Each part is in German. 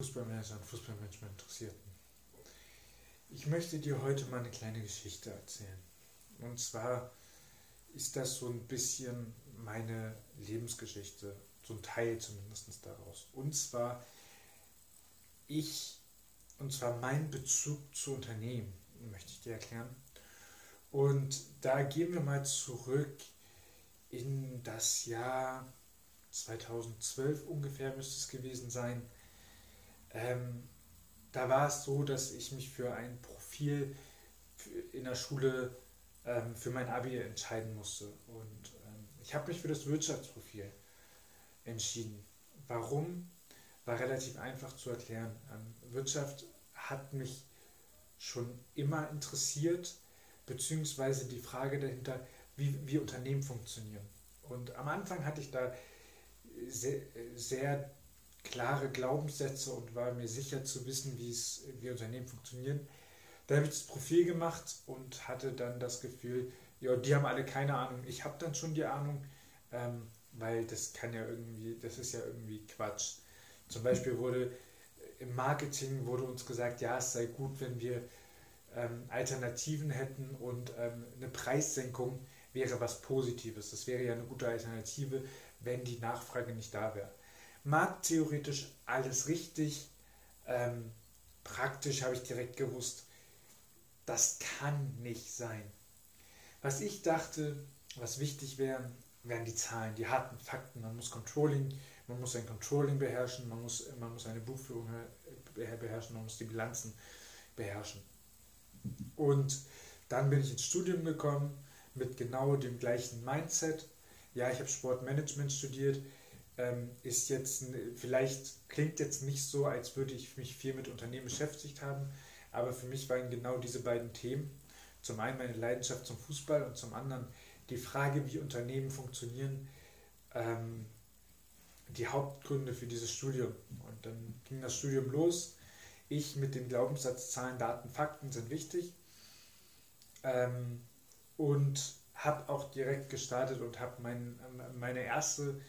Fußballmanager und Fußballmanagement Interessierten. Ich möchte dir heute mal eine kleine Geschichte erzählen. Und zwar ist das so ein bisschen meine Lebensgeschichte, so ein Teil zumindest daraus. Und zwar ich, und zwar mein Bezug zu Unternehmen, möchte ich dir erklären. Und da gehen wir mal zurück in das Jahr 2012 ungefähr müsste es gewesen sein. Ähm, da war es so, dass ich mich für ein Profil in der Schule ähm, für mein Abi entscheiden musste. Und ähm, ich habe mich für das Wirtschaftsprofil entschieden. Warum? War relativ einfach zu erklären. Ähm, Wirtschaft hat mich schon immer interessiert, beziehungsweise die Frage dahinter, wie, wie Unternehmen funktionieren. Und am Anfang hatte ich da sehr, sehr klare Glaubenssätze und war mir sicher zu wissen, wie es wie Unternehmen funktionieren. Da habe ich das Profil gemacht und hatte dann das Gefühl, ja, die haben alle keine Ahnung. Ich habe dann schon die Ahnung, ähm, weil das kann ja irgendwie, das ist ja irgendwie Quatsch. Zum Beispiel wurde im Marketing wurde uns gesagt, ja, es sei gut, wenn wir ähm, Alternativen hätten und ähm, eine Preissenkung wäre was Positives. Das wäre ja eine gute Alternative, wenn die Nachfrage nicht da wäre. Mag theoretisch alles richtig, ähm, praktisch habe ich direkt gewusst, das kann nicht sein. Was ich dachte, was wichtig wäre, wären die Zahlen, die harten Fakten. Man muss Controlling, man muss ein Controlling beherrschen, man muss, man muss eine Buchführung beherrschen, man muss die Bilanzen beherrschen. Und dann bin ich ins Studium gekommen mit genau dem gleichen Mindset. Ja, ich habe Sportmanagement studiert, ähm, ist jetzt, vielleicht klingt jetzt nicht so, als würde ich mich viel mit Unternehmen beschäftigt haben, aber für mich waren genau diese beiden Themen. Zum einen meine Leidenschaft zum Fußball und zum anderen die Frage, wie Unternehmen funktionieren, ähm, die Hauptgründe für dieses Studium. Und dann ging das Studium los. Ich mit dem Glaubenssatz, Zahlen, Daten, Fakten sind wichtig. Ähm, und habe auch direkt gestartet und habe mein, meine erste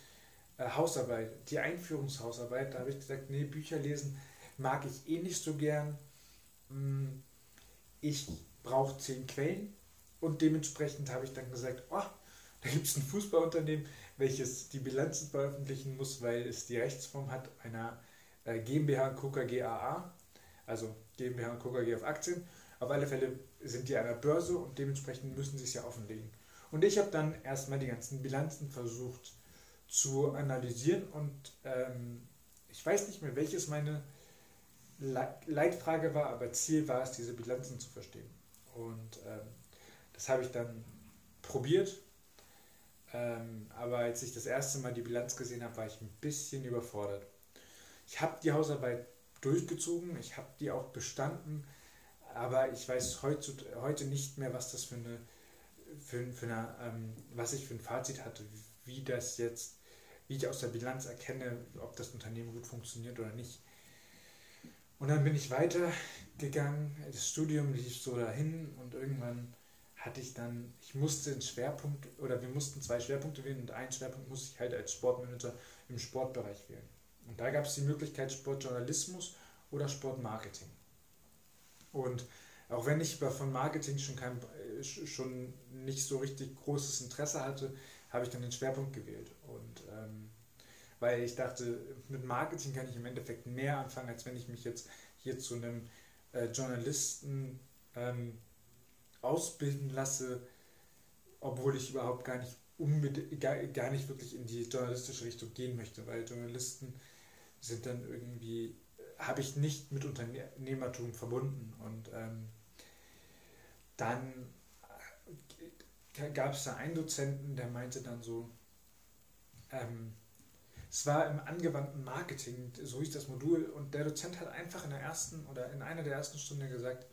Hausarbeit, die Einführungshausarbeit, da habe ich gesagt, nee, Bücher lesen mag ich eh nicht so gern. Hm, ich brauche zehn Quellen und dementsprechend habe ich dann gesagt, oh, da gibt es ein Fußballunternehmen, welches die Bilanzen veröffentlichen muss, weil es die Rechtsform hat einer äh, GmbH und. GAA, also GmbH und Co. KG auf Aktien. Auf alle Fälle sind die an der Börse und dementsprechend müssen sie es ja offenlegen. Und ich habe dann erstmal die ganzen Bilanzen versucht zu analysieren und ähm, ich weiß nicht mehr, welches meine Leitfrage war, aber Ziel war es, diese Bilanzen zu verstehen. Und ähm, das habe ich dann probiert. Ähm, aber als ich das erste Mal die Bilanz gesehen habe, war ich ein bisschen überfordert. Ich habe die Hausarbeit durchgezogen, ich habe die auch bestanden, aber ich weiß heute, nicht mehr, was das für eine, für, für eine ähm, was ich für ein Fazit hatte, wie das jetzt wie ich aus der Bilanz erkenne, ob das Unternehmen gut funktioniert oder nicht. Und dann bin ich weitergegangen, das Studium lief so dahin und irgendwann hatte ich dann, ich musste einen Schwerpunkt oder wir mussten zwei Schwerpunkte wählen und einen Schwerpunkt musste ich halt als Sportmanager im Sportbereich wählen. Und da gab es die Möglichkeit Sportjournalismus oder Sportmarketing. Und auch wenn ich von Marketing schon, kein, äh, schon nicht so richtig großes Interesse hatte, habe ich dann den Schwerpunkt gewählt. Und ähm, weil ich dachte, mit Marketing kann ich im Endeffekt mehr anfangen, als wenn ich mich jetzt hier zu einem äh, Journalisten ähm, ausbilden lasse, obwohl ich überhaupt gar nicht gar, nicht wirklich in die journalistische Richtung gehen möchte, weil Journalisten sind dann irgendwie, habe ich nicht mit Unternehmertum verbunden. Und ähm, dann gab es da einen Dozenten, der meinte dann so, ähm, es war im angewandten Marketing, so hieß das Modul, und der Dozent hat einfach in der ersten oder in einer der ersten Stunden gesagt,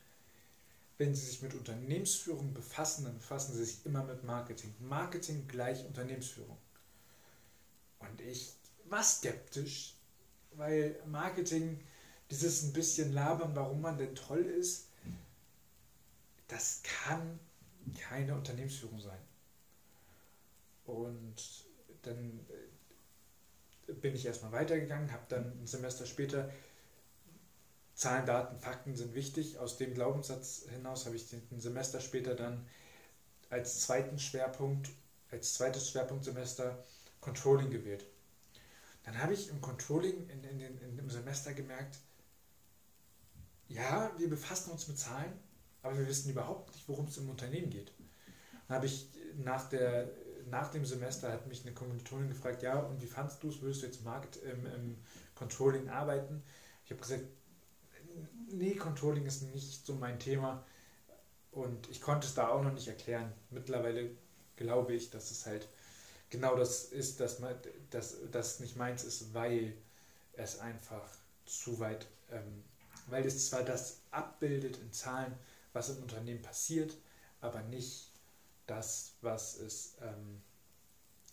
wenn Sie sich mit Unternehmensführung befassen, dann befassen Sie sich immer mit Marketing. Marketing gleich Unternehmensführung. Und ich war skeptisch, weil Marketing, dieses ein bisschen labern, warum man denn toll ist, das kann keine Unternehmensführung sein. Und dann äh, bin ich erstmal weitergegangen, habe dann ein Semester später Zahlen, Daten, Fakten sind wichtig. Aus dem Glaubenssatz hinaus habe ich ein Semester später dann als zweiten Schwerpunkt, als zweites Schwerpunktsemester Controlling gewählt. Dann habe ich im Controlling in, in, in, in, im Semester gemerkt, ja, wir befassen uns mit Zahlen, aber wir wissen überhaupt nicht, worum es im Unternehmen geht. Dann habe ich nach, der, nach dem Semester hat mich eine Kommilitonin gefragt, ja, und wie fandest du es? Würdest du jetzt Markt im, im Controlling arbeiten? Ich habe gesagt, nee, Controlling ist nicht so mein Thema. Und ich konnte es da auch noch nicht erklären. Mittlerweile glaube ich, dass es halt genau das ist, dass man, dass das nicht meins ist, weil es einfach zu weit, ähm, weil es zwar das abbildet in Zahlen, was im Unternehmen passiert, aber nicht das, was es, ähm,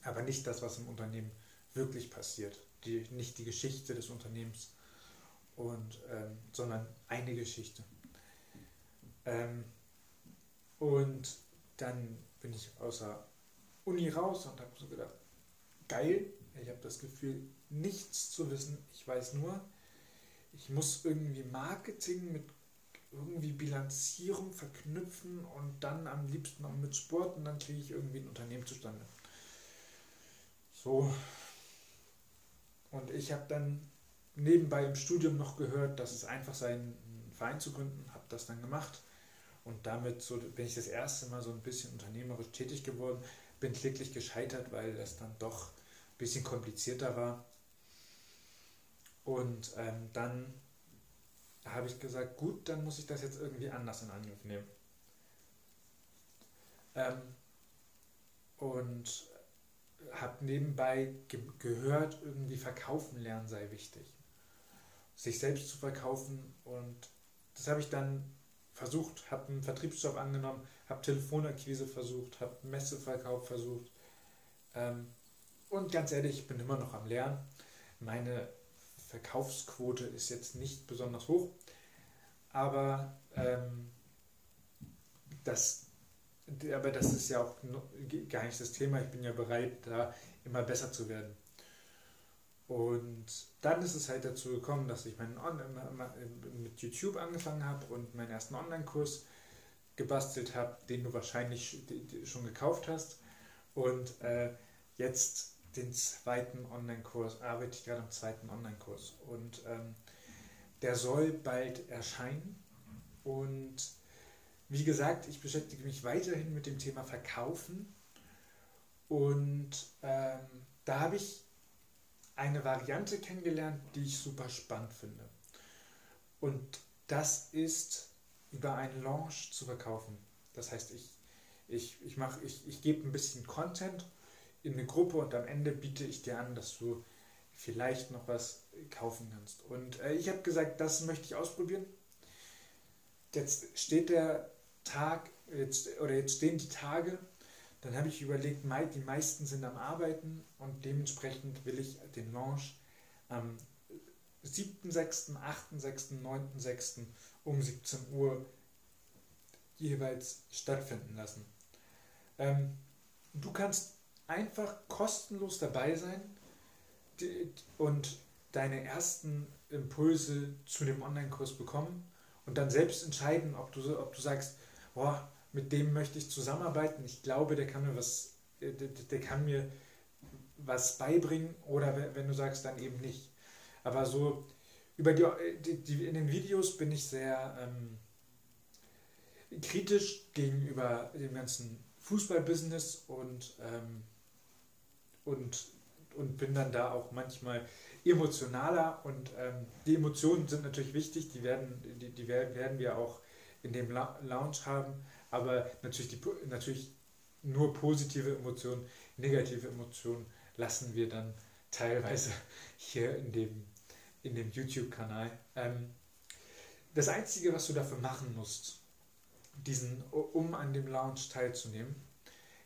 aber nicht das, was im Unternehmen wirklich passiert, die, nicht die Geschichte des Unternehmens, und, ähm, sondern eine Geschichte. Ähm, und dann bin ich außer Uni raus und habe so gedacht, geil, ich habe das Gefühl, nichts zu wissen. Ich weiß nur, ich muss irgendwie Marketing mit irgendwie Bilanzierung verknüpfen und dann am liebsten auch mit Sport und dann kriege ich irgendwie ein Unternehmen zustande. So. Und ich habe dann nebenbei im Studium noch gehört, dass es einfach sei, einen Verein zu gründen, habe das dann gemacht und damit so bin ich das erste Mal so ein bisschen unternehmerisch tätig geworden, bin kläglich gescheitert, weil das dann doch ein bisschen komplizierter war. Und ähm, dann habe ich gesagt, gut, dann muss ich das jetzt irgendwie anders in Angriff nehmen. Ähm, und habe nebenbei ge gehört, irgendwie verkaufen lernen sei wichtig. Sich selbst zu verkaufen und das habe ich dann versucht, habe einen Vertriebsjob angenommen, habe Telefonakquise versucht, habe Messeverkauf versucht. Ähm, und ganz ehrlich, ich bin immer noch am Lernen. Meine Verkaufsquote ist jetzt nicht besonders hoch, aber ähm, das, aber das ist ja auch gar nicht das Thema. Ich bin ja bereit, da immer besser zu werden. Und dann ist es halt dazu gekommen, dass ich meinen On mit YouTube angefangen habe und meinen ersten Online-Kurs gebastelt habe, den du wahrscheinlich schon gekauft hast. Und äh, jetzt den zweiten Online-Kurs, arbeite ich gerade am zweiten Online-Kurs. Und ähm, der soll bald erscheinen. Und wie gesagt, ich beschäftige mich weiterhin mit dem Thema Verkaufen. Und ähm, da habe ich eine Variante kennengelernt, die ich super spannend finde. Und das ist über einen Launch zu verkaufen. Das heißt, ich, ich, ich, ich, ich gebe ein bisschen Content in eine Gruppe und am Ende biete ich dir an, dass du vielleicht noch was kaufen kannst. Und äh, ich habe gesagt, das möchte ich ausprobieren. Jetzt steht der Tag, jetzt, oder jetzt stehen die Tage dann habe ich überlegt, die meisten sind am Arbeiten und dementsprechend will ich den Launch am 7.6., 8.6., 9.6. um 17 Uhr jeweils stattfinden lassen. Ähm, du kannst einfach kostenlos dabei sein und deine ersten Impulse zu dem Online-Kurs bekommen und dann selbst entscheiden, ob du, ob du sagst, boah, mit dem möchte ich zusammenarbeiten. Ich glaube, der kann mir was, der, der kann mir was beibringen oder wenn du sagst, dann eben nicht. Aber so über die, die in den Videos bin ich sehr ähm, kritisch gegenüber dem ganzen Fußballbusiness und, ähm, und, und bin dann da auch manchmal emotionaler und ähm, die Emotionen sind natürlich wichtig, die werden, die, die werden wir auch in dem Lounge haben, aber natürlich, die, natürlich nur positive Emotionen, negative Emotionen lassen wir dann teilweise hier in dem, in dem YouTube-Kanal. Ähm, das Einzige, was du dafür machen musst, diesen, um an dem Lounge teilzunehmen,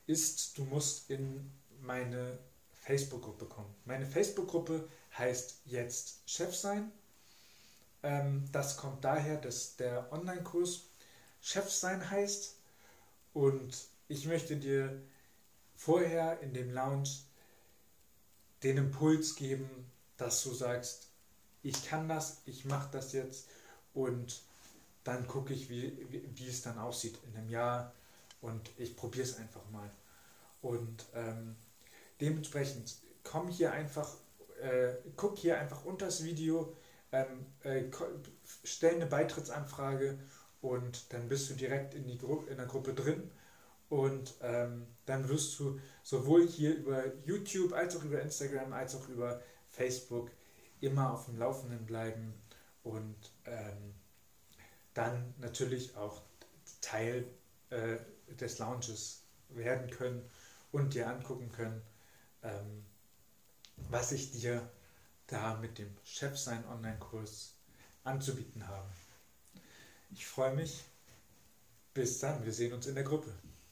ist, du musst in meine Facebook-Gruppe kommen. Meine Facebook-Gruppe heißt jetzt Chef sein. Ähm, das kommt daher, dass der Online-Kurs Chef sein heißt. Und ich möchte dir vorher in dem Lounge den Impuls geben, dass du sagst, ich kann das, ich mache das jetzt und dann gucke ich, wie, wie, wie, es dann aussieht in einem Jahr und ich probiere es einfach mal. Und ähm, dementsprechend komm hier einfach, äh, guck hier einfach unter das Video, ähm, äh, stell eine Beitrittsanfrage und dann bist du direkt in, die Gru in der Gruppe drin. Und ähm, dann wirst du sowohl hier über YouTube als auch über Instagram als auch über Facebook immer auf dem Laufenden bleiben und ähm, dann natürlich auch Teil äh, des Launches werden können und dir angucken können, ähm, was ich dir da mit dem Chefsein Online-Kurs anzubieten habe. Ich freue mich. Bis dann, wir sehen uns in der Gruppe.